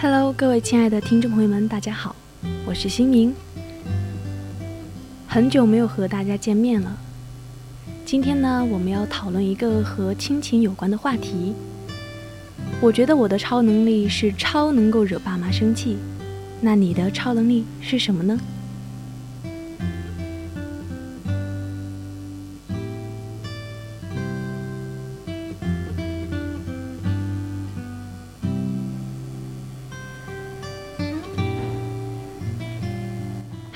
Hello，各位亲爱的听众朋友们，大家好，我是新明。很久没有和大家见面了。今天呢，我们要讨论一个和亲情有关的话题。我觉得我的超能力是超能够惹爸妈生气，那你的超能力是什么呢？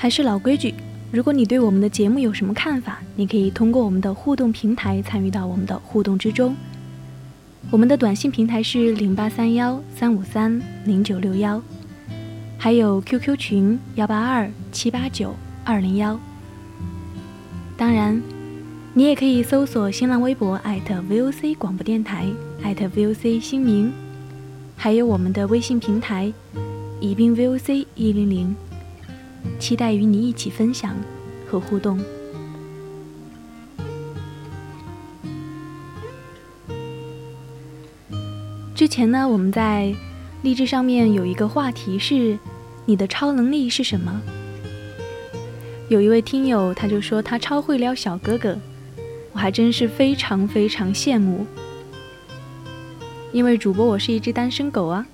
还是老规矩，如果你对我们的节目有什么看法，你可以通过我们的互动平台参与到我们的互动之中。我们的短信平台是零八三幺三五三零九六幺，还有 QQ 群幺八二七八九二零幺。当然，你也可以搜索新浪微博 @VOC 广播电台 @VOC 新名，还有我们的微信平台宜宾 VOC 一零零。期待与你一起分享和互动。之前呢，我们在励志上面有一个话题是“你的超能力是什么”。有一位听友他就说他超会撩小哥哥，我还真是非常非常羡慕，因为主播我是一只单身狗啊。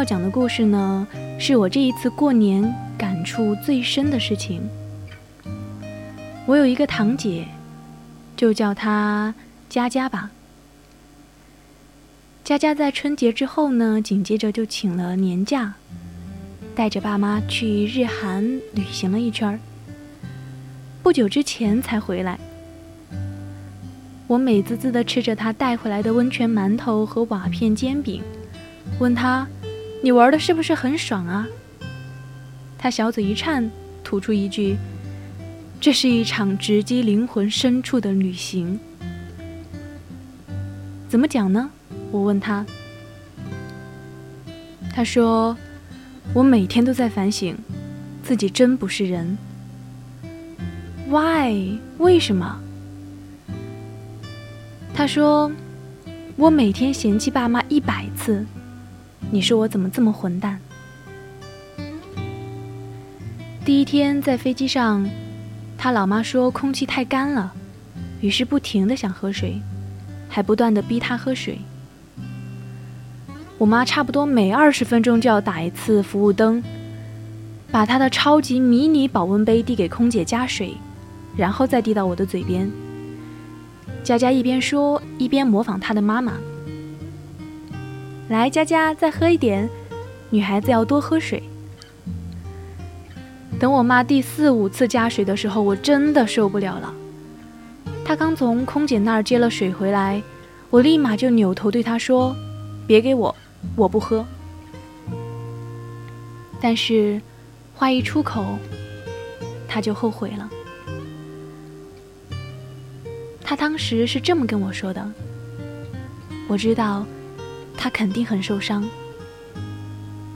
要讲的故事呢，是我这一次过年感触最深的事情。我有一个堂姐，就叫她佳佳吧。佳佳在春节之后呢，紧接着就请了年假，带着爸妈去日韩旅行了一圈儿。不久之前才回来。我美滋滋的吃着她带回来的温泉馒头和瓦片煎饼，问她。你玩的是不是很爽啊？他小嘴一颤，吐出一句：“这是一场直击灵魂深处的旅行。”怎么讲呢？我问他。他说：“我每天都在反省，自己真不是人。Why？为什么？”他说：“我每天嫌弃爸妈一百次。”你说我怎么这么混蛋？第一天在飞机上，他老妈说空气太干了，于是不停的想喝水，还不断的逼他喝水。我妈差不多每二十分钟就要打一次服务灯，把她的超级迷你保温杯递给空姐加水，然后再递到我的嘴边。佳佳一边说一边模仿她的妈妈。来，佳佳，再喝一点。女孩子要多喝水。等我妈第四五次加水的时候，我真的受不了了。她刚从空姐那儿接了水回来，我立马就扭头对她说：“别给我，我不喝。”但是话一出口，她就后悔了。她当时是这么跟我说的：“我知道。”他肯定很受伤，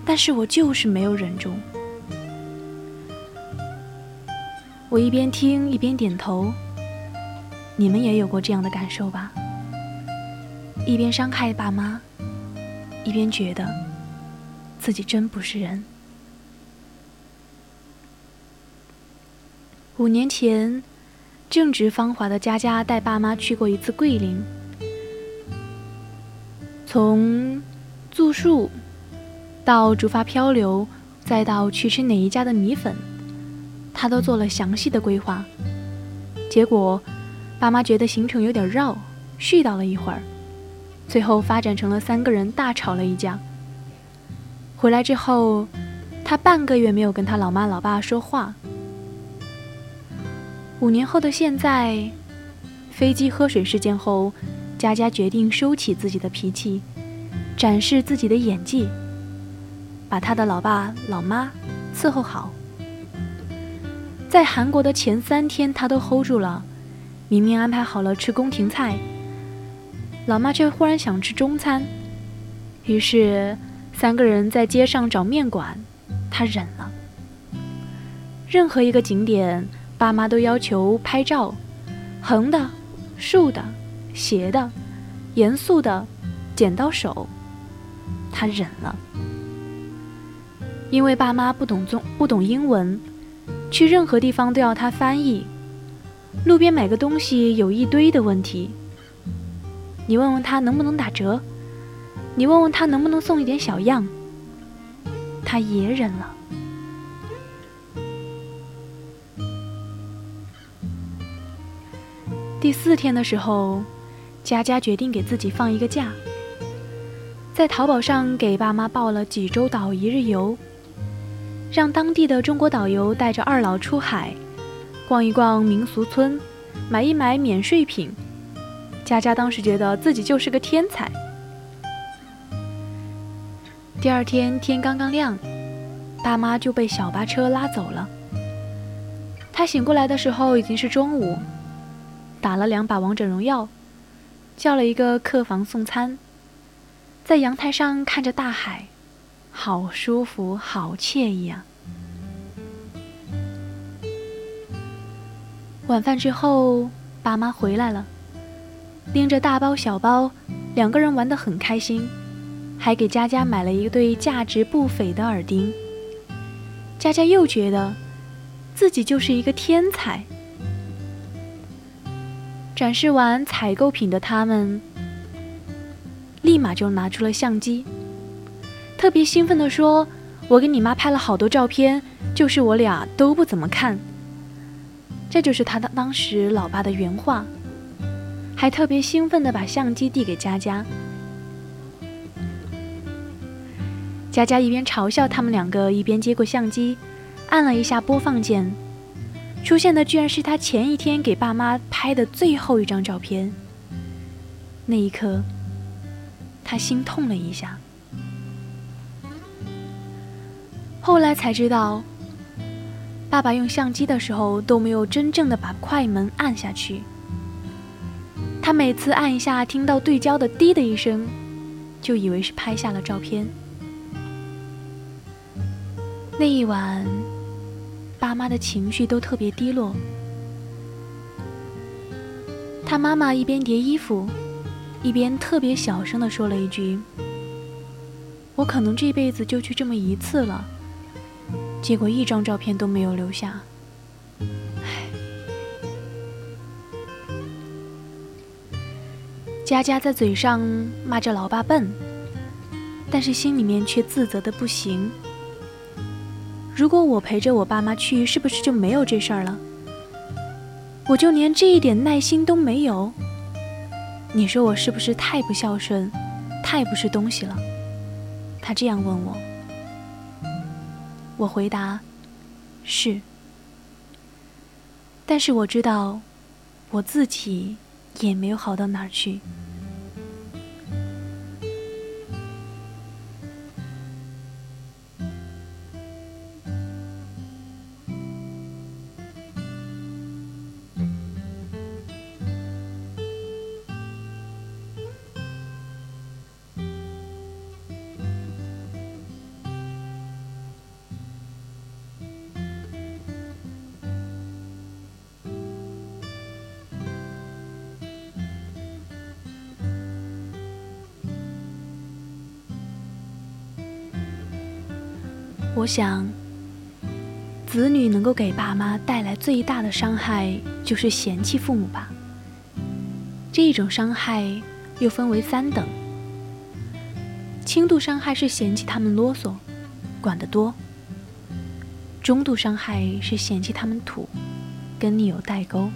但是我就是没有忍住。我一边听一边点头。你们也有过这样的感受吧？一边伤害爸妈，一边觉得自己真不是人。五年前，正值芳华的佳佳带爸妈去过一次桂林，从住宿到竹筏漂流，再到去吃哪一家的米粉，他都做了详细的规划。结果，爸妈觉得行程有点绕，絮叨了一会儿，最后发展成了三个人大吵了一架。回来之后，他半个月没有跟他老妈老爸说话。五年后的现在，飞机喝水事件后，佳佳决定收起自己的脾气，展示自己的演技，把他的老爸老妈伺候好。在韩国的前三天，他都 hold 住了。明明安排好了吃宫廷菜，老妈却忽然想吃中餐，于是三个人在街上找面馆，他忍了。任何一个景点。爸妈都要求拍照，横的、竖的、斜的、严肃的，剪刀手，他忍了。因为爸妈不懂中不懂英文，去任何地方都要他翻译。路边买个东西有一堆的问题，你问问他能不能打折，你问问他能不能送一点小样，他也忍了。第四天的时候，佳佳决定给自己放一个假，在淘宝上给爸妈报了济州岛一日游，让当地的中国导游带着二老出海，逛一逛民俗村，买一买免税品。佳佳当时觉得自己就是个天才。第二天天刚刚亮，爸妈就被小巴车拉走了。他醒过来的时候已经是中午。打了两把王者荣耀，叫了一个客房送餐，在阳台上看着大海，好舒服，好惬意啊！晚饭之后，爸妈回来了，拎着大包小包，两个人玩得很开心，还给佳佳买了一对价值不菲的耳钉。佳佳又觉得自己就是一个天才。展示完采购品的他们，立马就拿出了相机，特别兴奋地说：“我给你妈拍了好多照片，就是我俩都不怎么看。”这就是他的当时老爸的原话，还特别兴奋地把相机递给佳佳。佳佳一边嘲笑他们两个，一边接过相机，按了一下播放键。出现的居然是他前一天给爸妈拍的最后一张照片。那一刻，他心痛了一下。后来才知道，爸爸用相机的时候都没有真正的把快门按下去。他每次按一下，听到对焦的“滴”的一声，就以为是拍下了照片。那一晚。爸妈的情绪都特别低落。他妈妈一边叠衣服，一边特别小声的说了一句：“我可能这辈子就去这么一次了。”结果一张照片都没有留下。佳佳在嘴上骂着老爸笨，但是心里面却自责的不行。如果我陪着我爸妈去，是不是就没有这事儿了？我就连这一点耐心都没有。你说我是不是太不孝顺，太不是东西了？他这样问我，我回答是。但是我知道，我自己也没有好到哪儿去。我想，子女能够给爸妈带来最大的伤害就是嫌弃父母吧。这种伤害又分为三等：轻度伤害是嫌弃他们啰嗦，管得多；中度伤害是嫌弃他们土，跟你有代沟；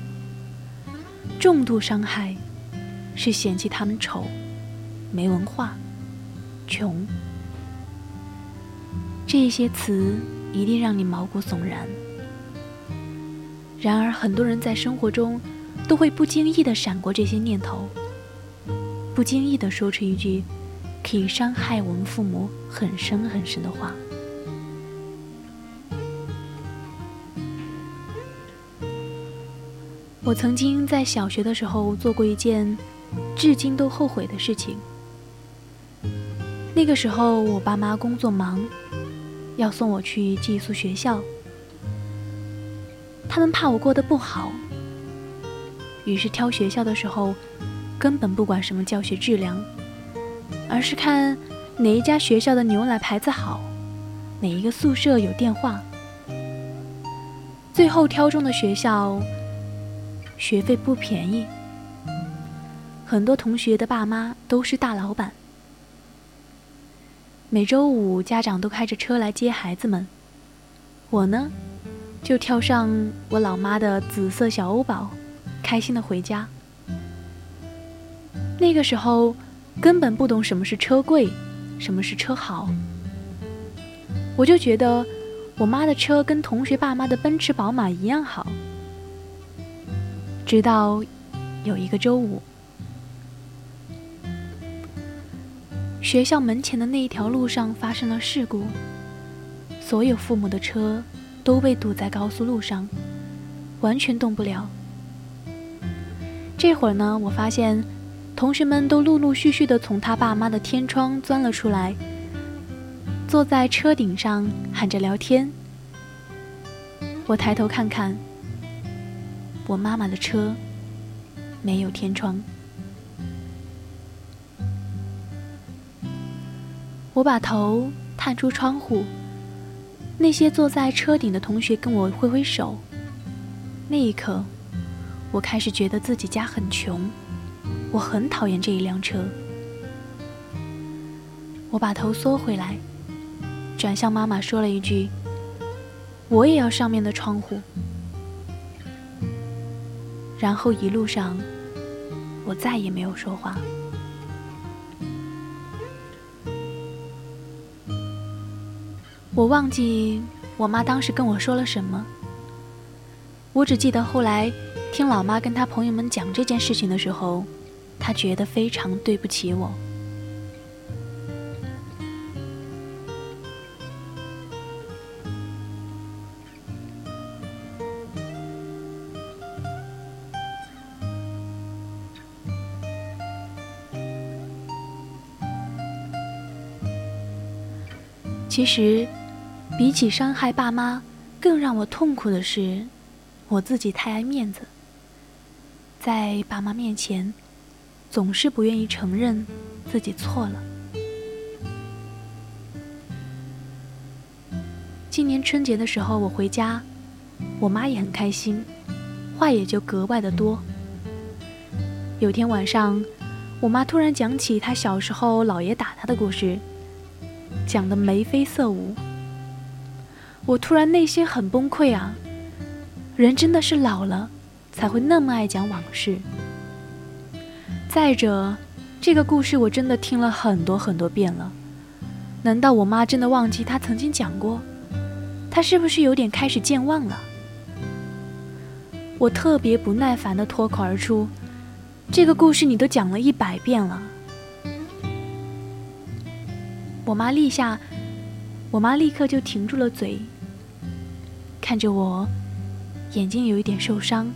重度伤害是嫌弃他们丑，没文化，穷。这些词一定让你毛骨悚然。然而，很多人在生活中都会不经意的闪过这些念头，不经意的说出一句可以伤害我们父母很深很深的话。我曾经在小学的时候做过一件至今都后悔的事情。那个时候，我爸妈工作忙。要送我去寄宿学校，他们怕我过得不好，于是挑学校的时候，根本不管什么教学质量，而是看哪一家学校的牛奶牌子好，哪一个宿舍有电话。最后挑中的学校，学费不便宜，很多同学的爸妈都是大老板。每周五，家长都开着车来接孩子们。我呢，就跳上我老妈的紫色小欧宝，开心的回家。那个时候，根本不懂什么是车贵，什么是车好。我就觉得，我妈的车跟同学爸妈的奔驰、宝马一样好。直到有一个周五。学校门前的那一条路上发生了事故，所有父母的车都被堵在高速路上，完全动不了。这会儿呢，我发现同学们都陆陆续续的从他爸妈的天窗钻了出来，坐在车顶上喊着聊天。我抬头看看，我妈妈的车没有天窗。我把头探出窗户，那些坐在车顶的同学跟我挥挥手。那一刻，我开始觉得自己家很穷，我很讨厌这一辆车。我把头缩回来，转向妈妈说了一句：“我也要上面的窗户。”然后一路上，我再也没有说话。我忘记我妈当时跟我说了什么，我只记得后来听老妈跟她朋友们讲这件事情的时候，她觉得非常对不起我。其实。比起伤害爸妈，更让我痛苦的是，我自己太爱面子，在爸妈面前，总是不愿意承认自己错了。今年春节的时候，我回家，我妈也很开心，话也就格外的多。有天晚上，我妈突然讲起她小时候姥爷打她的故事，讲的眉飞色舞。我突然内心很崩溃啊！人真的是老了，才会那么爱讲往事。再者，这个故事我真的听了很多很多遍了，难道我妈真的忘记她曾经讲过？她是不是有点开始健忘了？我特别不耐烦地脱口而出：“这个故事你都讲了一百遍了。”我妈立下，我妈立刻就停住了嘴。看着我，眼睛有一点受伤，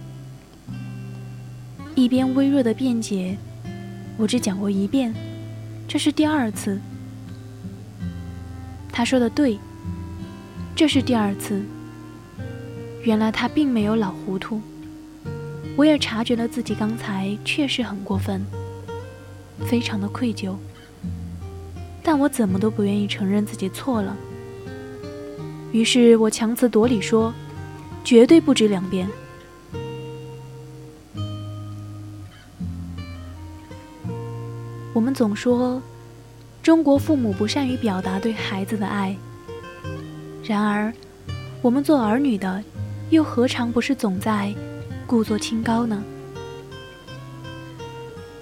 一边微弱的辩解：“我只讲过一遍，这是第二次。”他说的对，这是第二次。原来他并没有老糊涂，我也察觉了自己刚才确实很过分，非常的愧疚，但我怎么都不愿意承认自己错了。于是我强词夺理说：“绝对不止两遍。”我们总说中国父母不善于表达对孩子的爱，然而我们做儿女的又何尝不是总在故作清高呢？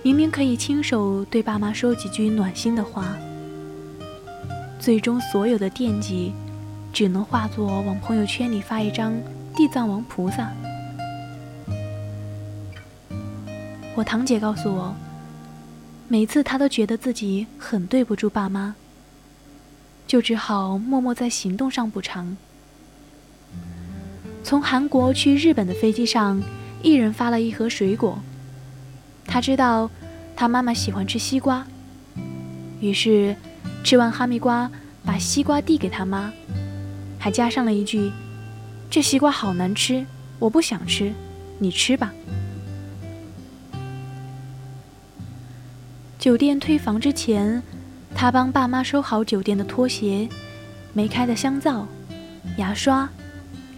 明明可以亲手对爸妈说几句暖心的话，最终所有的惦记，只能化作往朋友圈里发一张地藏王菩萨。我堂姐告诉我，每次她都觉得自己很对不住爸妈，就只好默默在行动上补偿。从韩国去日本的飞机上，一人发了一盒水果。他知道，他妈妈喜欢吃西瓜，于是吃完哈密瓜，把西瓜递给他妈，还加上了一句：“这西瓜好难吃，我不想吃，你吃吧。”酒店退房之前，他帮爸妈收好酒店的拖鞋、没开的香皂、牙刷、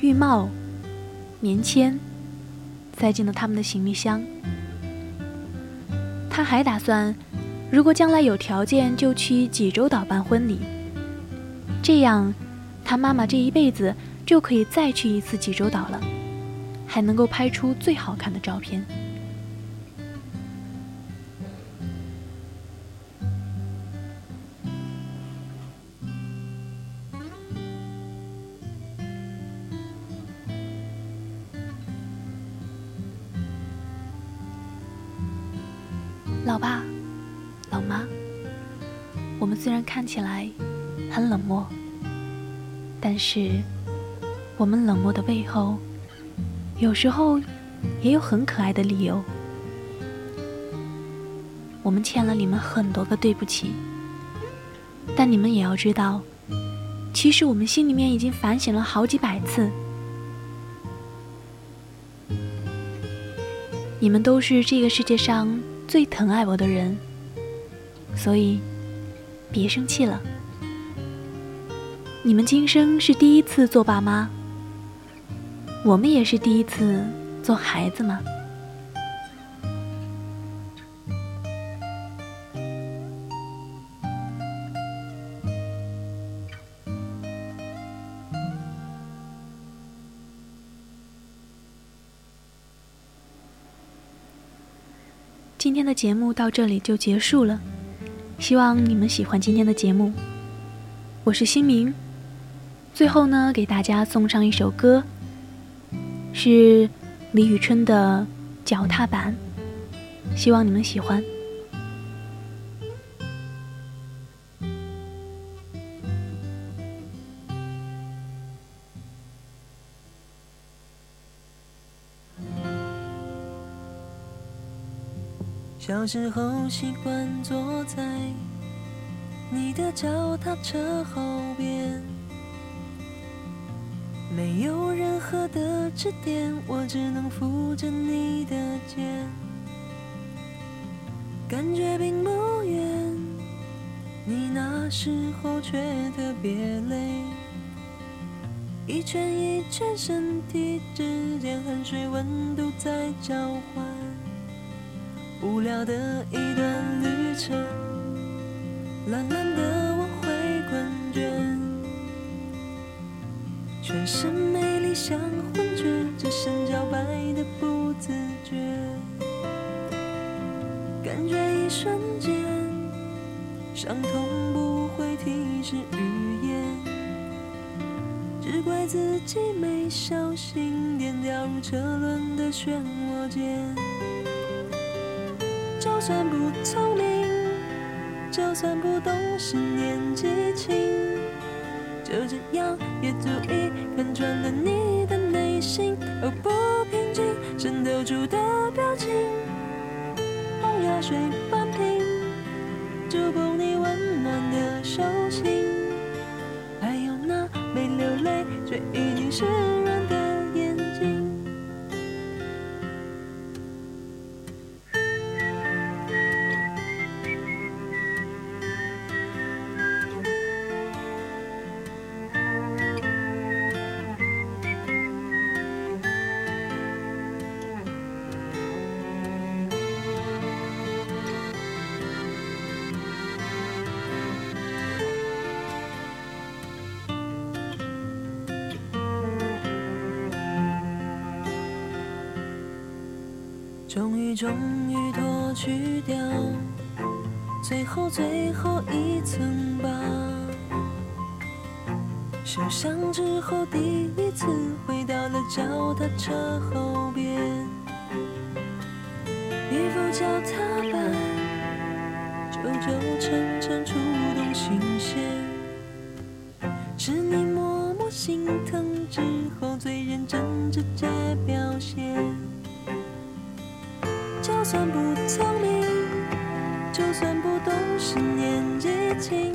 浴帽、棉签，塞进了他们的行李箱。他还打算，如果将来有条件，就去济州岛办婚礼。这样，他妈妈这一辈子就可以再去一次济州岛了，还能够拍出最好看的照片。老爸，老妈，我们虽然看起来很冷漠，但是我们冷漠的背后，有时候也有很可爱的理由。我们欠了你们很多个对不起，但你们也要知道，其实我们心里面已经反省了好几百次。你们都是这个世界上。最疼爱我的人，所以别生气了。你们今生是第一次做爸妈，我们也是第一次做孩子嘛。今天的节目到这里就结束了，希望你们喜欢今天的节目。我是新明，最后呢，给大家送上一首歌，是李宇春的《脚踏板》，希望你们喜欢。小时候习惯坐在你的脚踏车后边，没有任何的支点，我只能扶着你的肩，感觉并不远，你那时候却特别累，一圈一圈身体之间，汗水温度在交换。无聊的一段旅程，懒懒的全身美丽像幻觉，只剩脚白的不自觉，感觉一瞬间，伤痛不会提示语言，只怪自己没小心点掉入车轮的漩涡间。就算不聪明，就算不懂事年纪轻，就这样也足以看穿了你的内心。哦，不平静渗透出的表情，红药水般平，触碰你温暖的手心，还有那没流泪却已经是终于脱去掉最后最后一层吧。受伤之后第一次回到了脚踏车后边，一副脚踏板，久久沉沉触动心弦。是你默默心疼之后最认真直接算不聪明，就算不懂事年纪轻，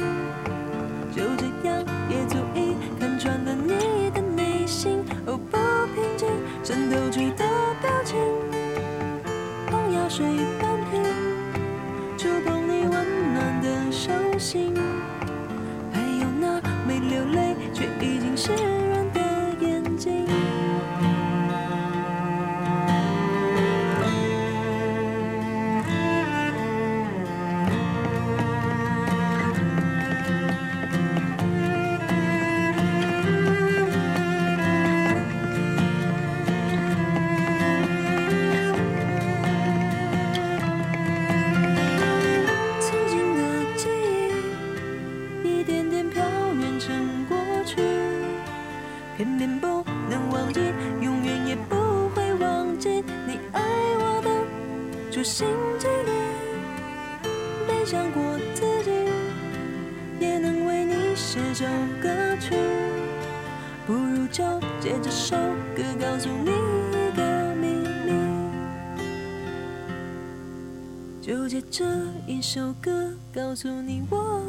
就借这一首歌，告诉你我。